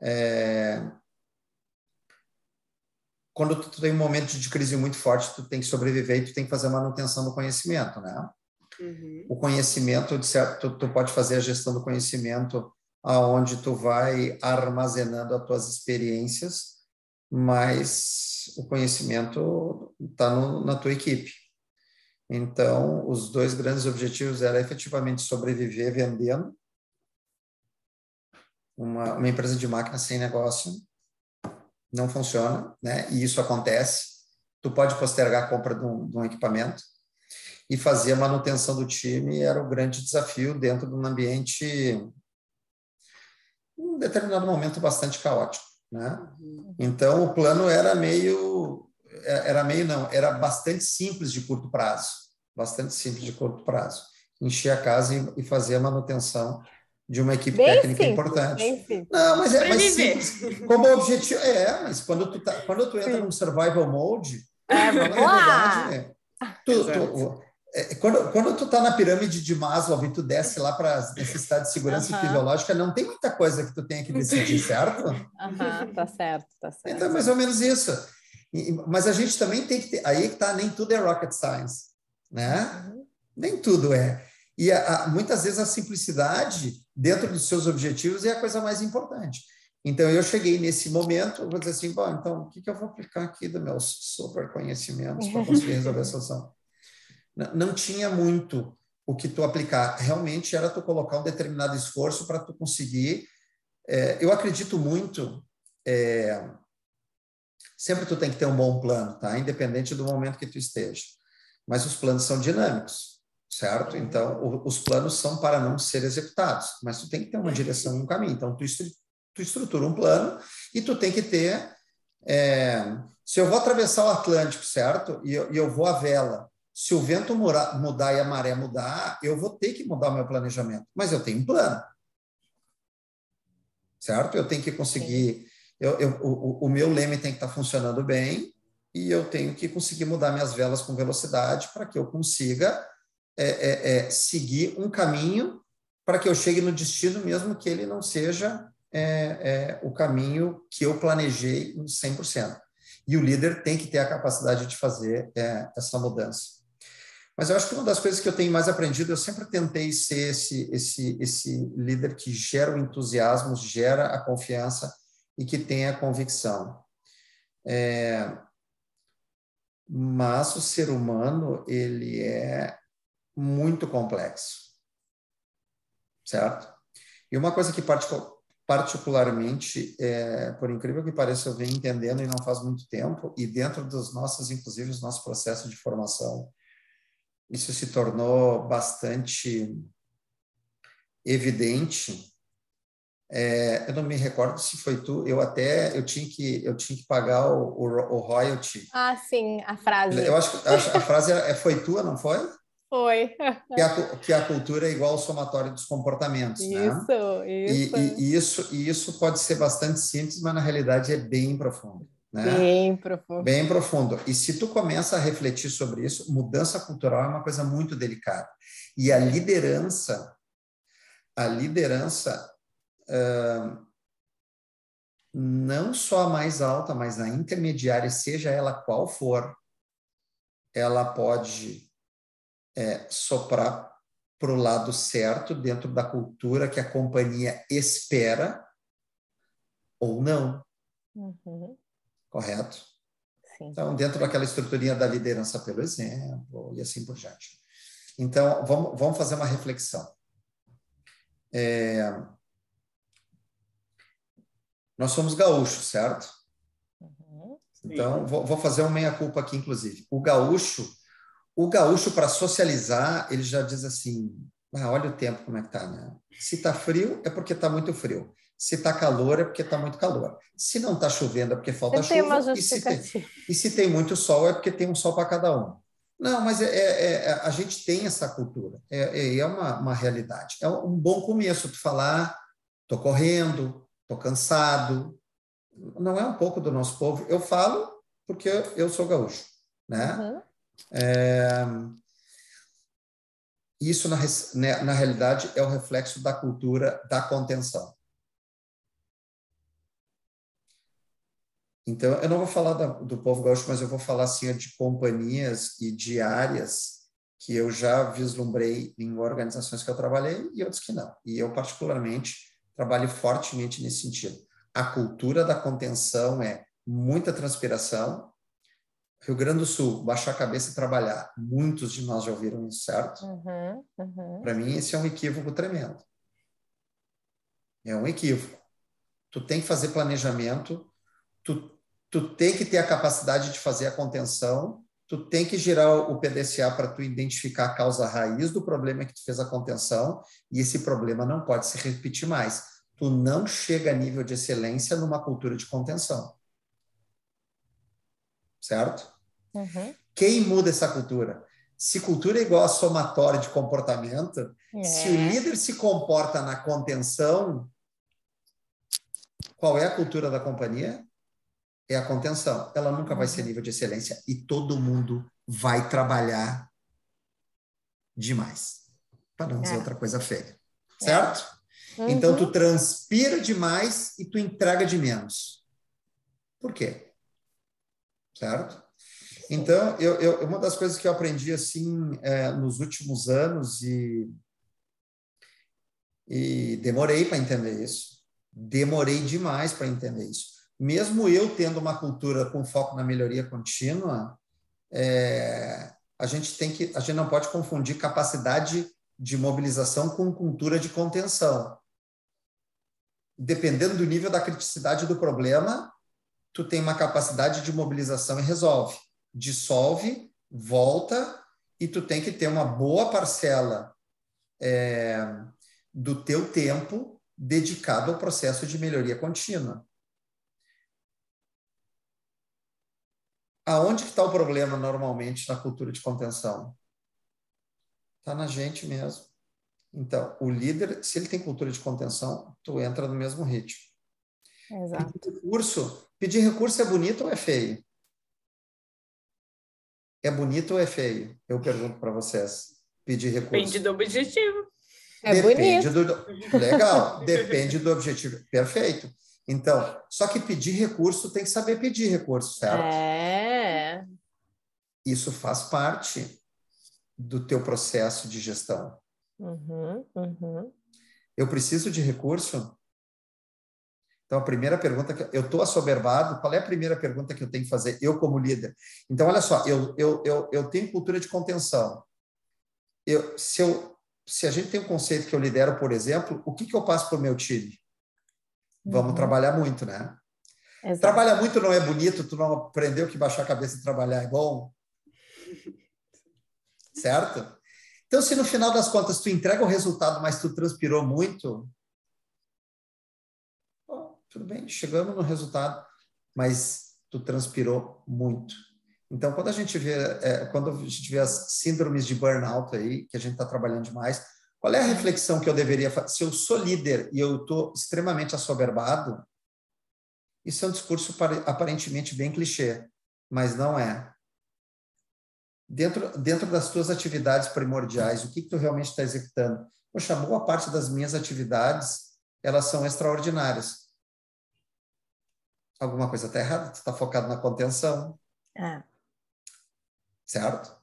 é, quando tu tem um momento de crise muito forte, tu tem que sobreviver e tu tem que fazer a manutenção do conhecimento, né? Uhum. O conhecimento, de certo, tu, tu, pode fazer a gestão do conhecimento aonde tu vai armazenando as tuas experiências, mas o conhecimento está na tua equipe. Então, os dois grandes objetivos eram efetivamente sobreviver vendendo uma, uma empresa de máquina sem negócio não funciona, né? E isso acontece. Tu pode postergar a compra de um, de um equipamento e fazer a manutenção do time era o grande desafio dentro de um ambiente, em um determinado momento, bastante caótico, né? Uhum. Então, o plano era meio, era meio não, era bastante simples de curto prazo, bastante simples de curto prazo. Encher a casa e fazer a manutenção de uma equipe bem técnica simples, importante. Não, mas é mais simples. Como objetivo. É, mas quando tu, tá, quando tu entra Sim. num survival mode, é, vamos lá. É, tu, tu, é, quando, quando tu tá na pirâmide de Maslow e tu desce lá para as necessidades de segurança uh -huh. fisiológica, não tem muita coisa que tu tenha que decidir, certo? Aham, uh -huh, tá certo, tá certo. Então, é mais ou menos isso. E, mas a gente também tem que ter. Aí que tá, nem tudo é rocket science, né? Uhum. Nem tudo é. E a, a, muitas vezes a simplicidade dentro dos seus objetivos é a coisa mais importante. Então, eu cheguei nesse momento, vou dizer assim, bom, então, o que, que eu vou aplicar aqui dos meus super conhecimentos para [laughs] conseguir resolver a situação? Não, não tinha muito o que tu aplicar. Realmente era tu colocar um determinado esforço para tu conseguir. É, eu acredito muito. É, sempre tu tem que ter um bom plano, tá? Independente do momento que tu esteja. Mas os planos são dinâmicos certo? Então, o, os planos são para não ser executados, mas tu tem que ter uma direção um caminho. Então, tu, estru, tu estrutura um plano e tu tem que ter... É, se eu vou atravessar o Atlântico, certo? E eu, e eu vou à vela, se o vento mudar, mudar e a maré mudar, eu vou ter que mudar o meu planejamento, mas eu tenho um plano. Certo? Eu tenho que conseguir... Eu, eu, o, o meu leme tem que estar funcionando bem e eu tenho que conseguir mudar minhas velas com velocidade para que eu consiga é, é, é seguir um caminho para que eu chegue no destino, mesmo que ele não seja é, é, o caminho que eu planejei em 100%. E o líder tem que ter a capacidade de fazer essa mudança. Mas eu acho que uma das coisas que eu tenho mais aprendido, eu sempre tentei ser esse, esse, esse líder que gera o entusiasmo, gera a confiança e que tem a convicção. É, mas o ser humano, ele é muito complexo, certo? E uma coisa que particularmente, é, por incrível que pareça, eu venho entendendo e não faz muito tempo, e dentro dos nossos, inclusive, os nossos processos de formação, isso se tornou bastante evidente. É, eu não me recordo se foi tu, eu até eu tinha que eu tinha que pagar o, o, o royalty. Ah, sim, a frase. Eu acho que a, a frase é, foi tua, não foi? Foi. que, a, que a cultura é igual ao somatório dos comportamentos, isso, né? Isso, e, e, isso. E isso pode ser bastante simples, mas na realidade é bem profundo. Né? Bem profundo. Bem profundo. E se tu começa a refletir sobre isso, mudança cultural é uma coisa muito delicada. E a liderança, a liderança, uh, não só a mais alta, mas a intermediária, seja ela qual for, ela pode é, soprar para o lado certo, dentro da cultura que a companhia espera, ou não. Uhum. Correto? Sim. Então, dentro daquela estruturinha da liderança pelo exemplo, e assim por diante. Então, vamos, vamos fazer uma reflexão. É... Nós somos gaúchos, certo? Uhum. Então, vou, vou fazer uma meia-culpa aqui, inclusive. O gaúcho, o gaúcho, para socializar, ele já diz assim: ah, olha o tempo como é que tá, né? Se está frio, é porque está muito frio. Se está calor, é porque está muito calor. Se não está chovendo, é porque falta chuva. E se, tem, e se tem muito sol, é porque tem um sol para cada um. Não, mas é, é, é, a gente tem essa cultura. É, é, é uma, uma realidade. É um bom começo tu falar, estou correndo, estou cansado. Não é um pouco do nosso povo. Eu falo porque eu sou gaúcho, né? Uhum. É, isso, na, né, na realidade, é o reflexo da cultura da contenção. Então, eu não vou falar da, do povo gaúcho, mas eu vou falar assim, de companhias e de áreas que eu já vislumbrei em organizações que eu trabalhei e outras que não. E eu, particularmente, trabalho fortemente nesse sentido. A cultura da contenção é muita transpiração, Rio Grande do Sul, baixar a cabeça e trabalhar. Muitos de nós já ouviram isso, certo? Uhum, uhum. Para mim, esse é um equívoco tremendo. É um equívoco. Tu tem que fazer planejamento, tu, tu tem que ter a capacidade de fazer a contenção, tu tem que girar o PDCA para tu identificar a causa raiz do problema que tu fez a contenção, e esse problema não pode se repetir mais. Tu não chega a nível de excelência numa cultura de contenção certo? Uhum. Quem muda essa cultura? Se cultura é igual a somatório de comportamento, É. se o líder se comporta na contenção, qual é a cultura da companhia? É a contenção. Ela nunca vai ser nível de excelência e todo mundo vai trabalhar demais. Para não dizer É. outra coisa feia. Certo? Então, Uhum. tu transpira demais e tu entrega de menos. Por quê? Certo? Então, eu, eu, uma das coisas que eu aprendi assim é, nos últimos anos e, e demorei para entender isso, demorei demais para entender isso. Mesmo eu tendo uma cultura com foco na melhoria contínua, é, a gente tem que, a gente não pode confundir capacidade de mobilização com cultura de contenção. Dependendo do nível da criticidade do problema, tu tem uma capacidade de mobilização e resolve. Dissolve, volta, e tu tem que ter uma boa parcela é, do teu tempo dedicado ao processo de melhoria contínua. Aonde que está o problema normalmente na cultura de contenção? Está na gente mesmo. Então, o líder, se ele tem cultura de contenção, tu entra no mesmo ritmo. Exato. Pedir recurso, pedir recurso é bonito ou é feio? É bonito ou é feio? Eu pergunto para vocês. Pedir recurso. Depende do objetivo. É depende bonito. do legal, depende do objetivo. Perfeito. Então, só que pedir recurso tem que saber pedir recurso, certo? É. Isso faz parte do teu processo de gestão. Uhum, uhum. Eu preciso de recurso? Então, a primeira pergunta que eu estou assoberbado, qual é a primeira pergunta que eu tenho que fazer, eu como líder? Então, olha só, eu, eu, eu, eu tenho cultura de contenção. Eu, se, eu, se a gente tem um conceito que eu lidero, por exemplo, o que, que eu passo para o meu time? Vamos uhum. trabalhar muito, né? Exato. Trabalhar muito não é bonito, tu não aprendeu que baixar a cabeça e trabalhar é bom? [laughs] certo? Então, se no final das contas tu entrega o resultado, mas tu transpirou muito, tudo bem, chegamos no resultado, mas tu transpirou muito. Então, quando a gente vê, é, quando a gente vê as síndromes de burnout aí, que a gente está trabalhando demais, qual é a reflexão que eu deveria fazer? Se eu sou líder e eu estou extremamente assoberbado, isso é um discurso aparentemente bem clichê, mas não é. Dentro, dentro das tuas atividades primordiais, o que, que tu realmente está executando? Poxa, boa parte das minhas atividades, elas são extraordinárias alguma coisa está errada, tu está focado na contenção. É. Certo?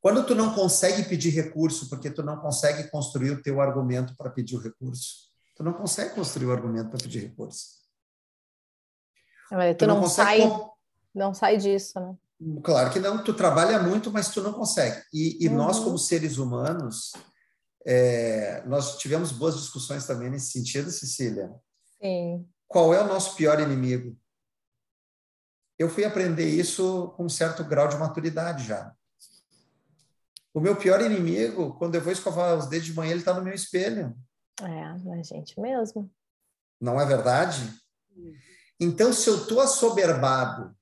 Quando tu não consegue pedir recurso porque tu não consegue construir o teu argumento para pedir o recurso, tu não consegue construir o argumento para pedir recurso. Tu, tu não, não sai, não sai disso, né? Claro que não, tu trabalha muito, mas tu não consegue. E, e uhum. nós, como seres humanos, é, nós tivemos boas discussões também nesse sentido, Cecília. Sim. Qual é o nosso pior inimigo? Eu fui aprender isso com um certo grau de maturidade já. O meu pior inimigo, quando eu vou escovar os dedos de manhã, ele está no meu espelho. É, a gente mesmo. Não é verdade? Então, se eu estou assoberbado,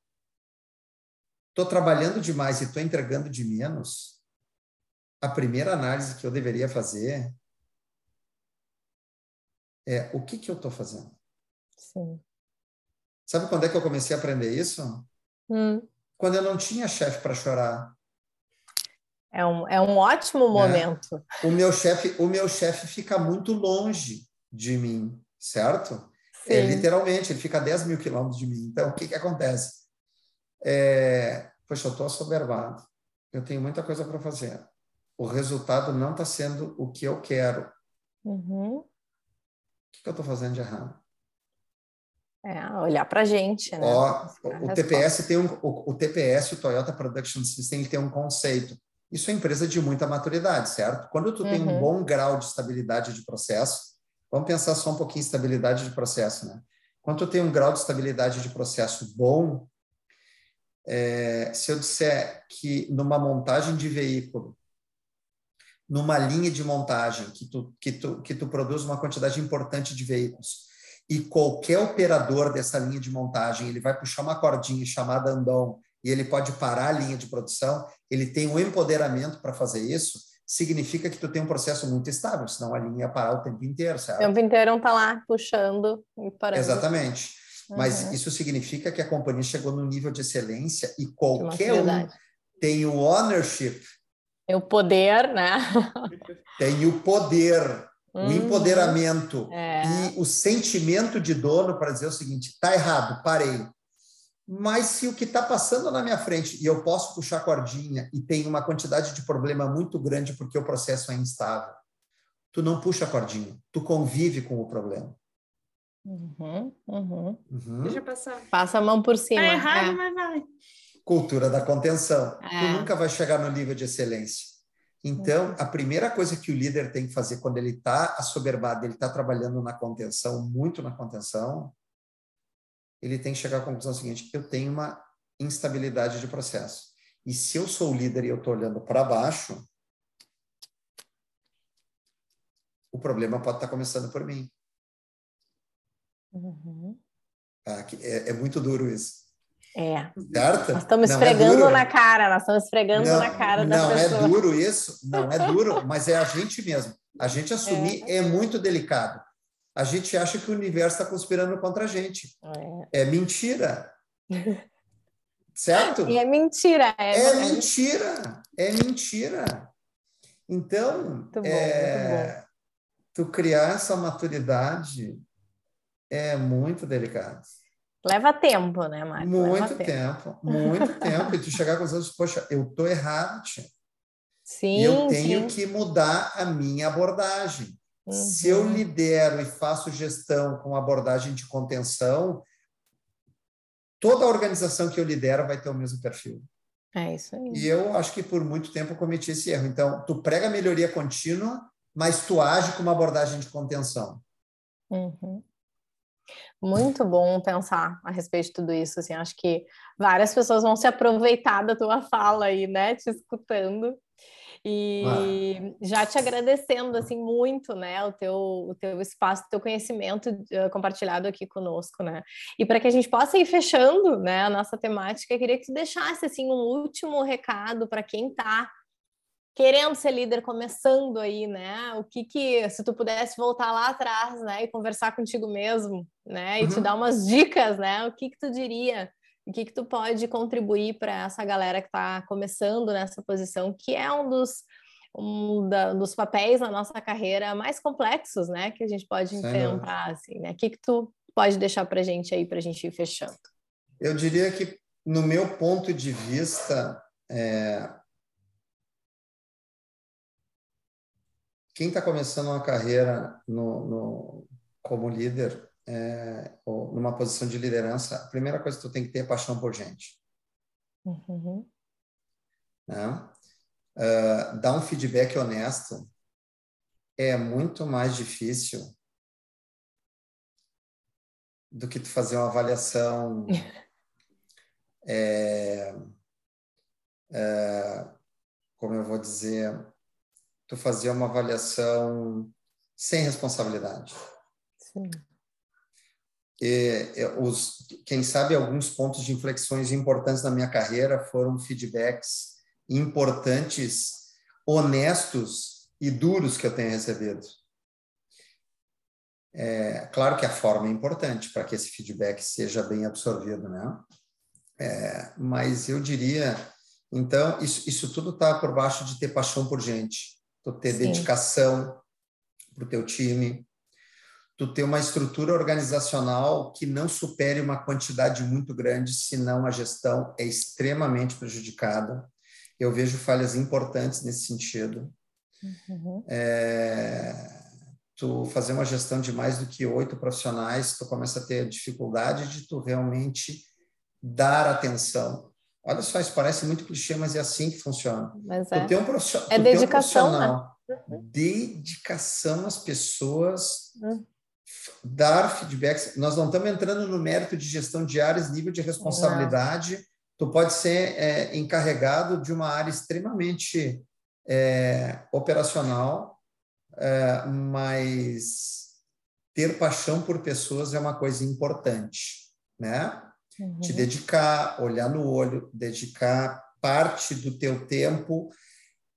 estou trabalhando demais e estou entregando de menos, a primeira análise que eu deveria fazer é o que, que eu estou fazendo? Sim. Sabe quando é que eu comecei a aprender isso? Hum. Quando eu não tinha chefe para chorar. É um, é um ótimo né? momento. É. O meu chefe, o meu chefe fica muito longe de mim, certo? É, literalmente, ele fica a 10 mil quilômetros de mim. Então, o que, que acontece? É, poxa, eu estou assoberbado. Eu tenho muita coisa para fazer. O resultado não está sendo o que eu quero. Uhum. O que, que eu estou fazendo de errado? É, olhar para a gente, né? Ó, o, TPS tem um, o, o, TPS, o Toyota Production System, tem um conceito. Isso é empresa de muita maturidade, certo? Quando tu uhum. tem um uhum. bom grau de estabilidade de processo, vamos pensar só um pouquinho em estabilidade de processo, né? Quando tu tem um grau de estabilidade de processo bom, é, se eu disser que numa montagem de veículo, numa linha de montagem, que tu, que tu, que tu produz uma quantidade importante de veículos, e qualquer operador dessa linha de montagem, ele vai puxar uma cordinha chamada andão e ele pode parar a linha de produção, ele tem um empoderamento para fazer isso, significa que tu tem um processo muito estável, senão a linha ia parar o tempo inteiro? O tempo inteiro não tá lá puxando e parando. Exatamente. Uhum. Mas isso significa que a companhia chegou no nível de excelência e qualquer um tem o ownership. Tem o poder, né? tem o poder Uhum. O empoderamento é. e o sentimento de dono para dizer o seguinte: tá errado, parei. Mas se o que está passando na minha frente e eu posso puxar a cordinha e tem uma quantidade de problema muito grande porque o processo é instável, tu não puxa a cordinha, tu convive com o problema. Uhum, uhum. Uhum. Deixa passar. Passa a mão por cima. É errado, é. mas vai. Cultura da contenção. É. Tu nunca vai chegar no nível de excelência. Então, a primeira coisa que o líder tem que fazer quando ele está assoberbado, ele está trabalhando na contenção, muito na contenção, ele tem que chegar à conclusão seguinte: eu tenho uma instabilidade de processo. E se eu sou o líder e eu estou olhando para baixo, o problema pode estar tá começando por mim. Uhum. Ah, é, é muito duro isso. É. Certo? Nós estamos é esfregando é na cara, nós estamos esfregando não, na cara da não é pessoa. Não é duro isso, não é duro, mas é a gente mesmo. A gente assumir é, é muito delicado. A gente acha que o universo está conspirando contra a gente. É, é mentira. certo? E é mentira. É, é mentira. É mentira. Então, bom, é, tu criar essa maturidade é muito delicado. Leva tempo, né, Marcos? Muito tempo. tempo. muito tempo. E tu chegar com os outros, poxa, eu tô errado, tia. Sim, e eu tenho sim. que mudar a minha abordagem. Uhum. Se eu uhum. lidero e faço gestão com abordagem de contenção, toda a organização que eu lidero vai ter o mesmo perfil. É isso aí. E eu acho que por muito tempo eu cometi esse erro. Então, tu prega melhoria contínua, mas tu age com uma abordagem de contenção. Uhum. Muito bom pensar a respeito de tudo isso. Assim, acho que várias pessoas vão se aproveitar da tua fala aí, né? Te escutando. E ah. já te agradecendo assim muito, né, o teu o teu espaço, o teu conhecimento uh, compartilhado aqui conosco, né? E para que a gente possa ir fechando, né, a nossa temática, eu queria que tu deixasse assim um último recado para quem está querendo ser líder, começando aí, né? O que que, se tu pudesse voltar lá atrás, né, e conversar contigo mesmo, né, e uhum. te dar umas dicas, né? O que que tu diria? O que que tu pode contribuir para essa galera que está começando nessa posição, que é um dos um da, dos papéis na nossa carreira mais complexos, né, que a gente pode enfrentar, assim, né? O que que tu pode deixar para gente aí, para a gente ir fechando? Eu diria que, no meu ponto de vista, é, quem está começando uma carreira no, no, como líder é, ou numa posição de liderança, a primeira coisa que tu tem que ter é paixão por gente. Uhum. Né? Uh, dar um feedback honesto é muito mais difícil do que tu fazer uma avaliação [laughs] é, é, como eu vou dizer tu fazia uma avaliação sem responsabilidade. Sim. E, os, quem sabe alguns pontos de inflexões importantes na minha carreira foram feedbacks importantes, honestos e duros que eu tenho recebido. É, claro que a forma é importante para que esse feedback seja bem absorvido, né? É, mas eu diria, então, isso, isso tudo está por baixo de ter paixão por gente tu ter Sim. dedicação para o teu time, tu ter uma estrutura organizacional que não supere uma quantidade muito grande, senão a gestão é extremamente prejudicada. Eu vejo falhas importantes nesse sentido. Uhum. É, tu fazer uma gestão de mais do que oito profissionais, tu começa a ter dificuldade de tu realmente dar atenção Olha só, isso parece muito clichê, mas é assim que funciona. Mas é. Tu tem um, profissional, é dedicação, um né? Uhum. dedicação às pessoas, uhum. dar feedbacks. Nós não estamos entrando no mérito de gestão de áreas, nível de responsabilidade. Não. Tu pode ser é, encarregado de uma área extremamente é, operacional, é, mas ter paixão por pessoas é uma coisa importante, né? Uhum. Te dedicar, olhar no olho, dedicar parte do teu tempo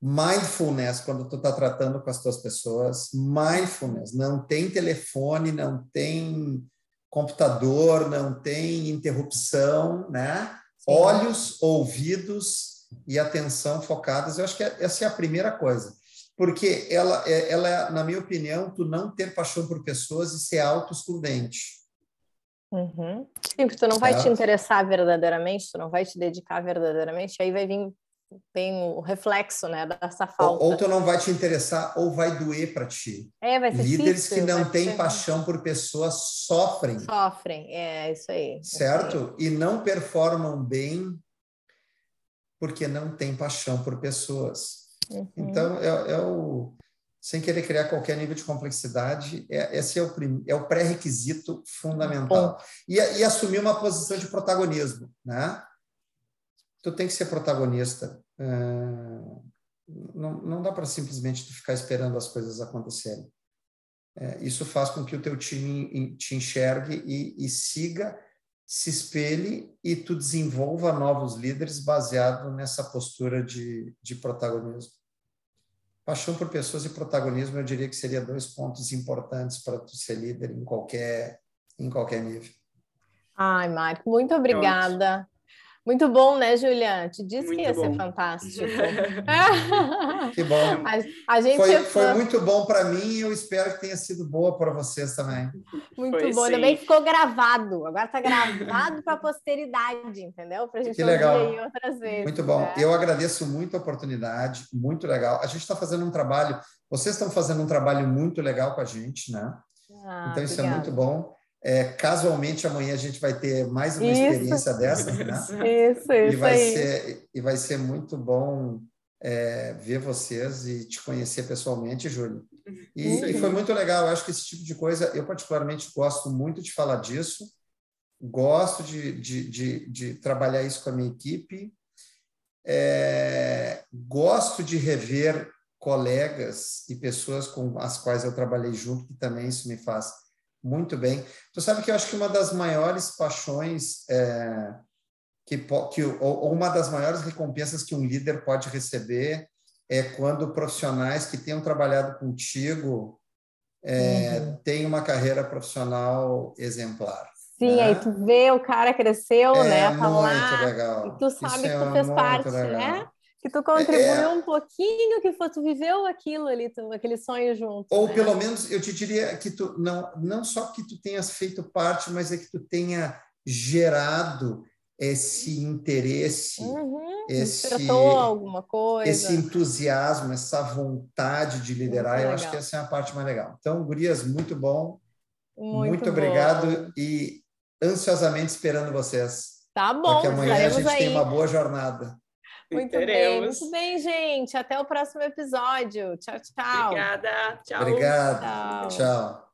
mindfulness quando tu está tratando com as tuas pessoas, mindfulness, não tem telefone, não tem computador, não tem interrupção, né? Sim. Olhos, ouvidos e atenção focadas. Eu acho que essa é a primeira coisa. Porque ela, é, ela, na minha opinião, tu não ter paixão por pessoas e ser auto-excludente. Uhum. Sim, porque tu não vai te interessar verdadeiramente, tu não vai te dedicar verdadeiramente, aí vai vir bem o reflexo, né, dessa falta. Ou, ou tu não vai te interessar ou vai doer para ti. É, vai ser Líderes difícil, que não têm ser... paixão por pessoas sofrem. Sofrem, é isso aí. Certo? Isso aí. E não performam bem porque não têm paixão por pessoas. Uhum. Então, é, é o sem querer criar qualquer nível de complexidade, é, esse é o, é o pré-requisito fundamental. E, e, assumir uma posição de protagonismo, né? Tu tem que ser protagonista. Uh, não, não dá para simplesmente tu ficar esperando as coisas acontecerem. É, isso faz com que o teu time te enxergue e, e siga, se espelhe e tu desenvolva novos líderes baseado nessa postura de, de protagonismo. Paixão por pessoas e protagonismo, eu diria que seria dois pontos importantes para tu ser líder em qualquer, em qualquer nível. Ai, Marco, muito obrigada. Muito bom, né, Juliana? Te disse Muito que ia bom. ser fantástico. [laughs] Que bom. [laughs] a, a gente Foi, é foi muito bom para mim e eu espero que tenha sido boa para vocês também. Muito Foi bom. Ainda sim. bem que ficou gravado. Agora tá gravado para a posteridade, entendeu? Para a gente Que ouvir legal. aí outras vezes. Muito bom. né? Eu agradeço muito a oportunidade, muito legal. A gente está fazendo um trabalho, vocês estão fazendo um trabalho muito legal com a gente, né? Ah, Então isso é obrigada. muito bom. É, casualmente amanhã a gente vai ter mais uma Isso. experiência dessa, né? [laughs] Isso, E isso vai aí. ser e vai ser muito bom é, ver vocês e te conhecer pessoalmente, Júlio. E, Sim. e foi muito legal. Eu acho que esse tipo de coisa, eu particularmente gosto muito de falar disso. Gosto de, de, de, de trabalhar isso com a minha equipe. É, gosto de rever colegas e pessoas com as quais eu trabalhei junto, que também isso me faz muito bem. Tu sabe que eu acho que uma das maiores paixões é, que, que ou, ou uma das maiores recompensas que um líder pode receber é quando profissionais que tenham trabalhado contigo é, Uhum. têm uma carreira profissional exemplar. Sim, né? aí tu vê o cara cresceu, é né? Tá muito legal. e tu sabe Isso que é tu fez muito parte, legal. né? Que tu contribuiu É. um pouquinho, que foi, tu viveu aquilo ali, tu, aquele sonho junto. Ou né? pelo menos eu te diria que tu não não só que tu tenhas feito parte, mas é que tu tenha gerado esse interesse, Uhum, esse alguma coisa. esse entusiasmo, essa vontade de liderar, Muito eu acho legal. que essa é a parte mais legal. Então, Gurias, muito bom, muito, bom. obrigado e ansiosamente esperando vocês, Tá bom, porque amanhã a gente aí. tem uma boa jornada. Muito bem, muito bem, gente. Até o próximo episódio. Tchau, tchau. Obrigada. Tchau. Obrigado. Tchau. Tchau.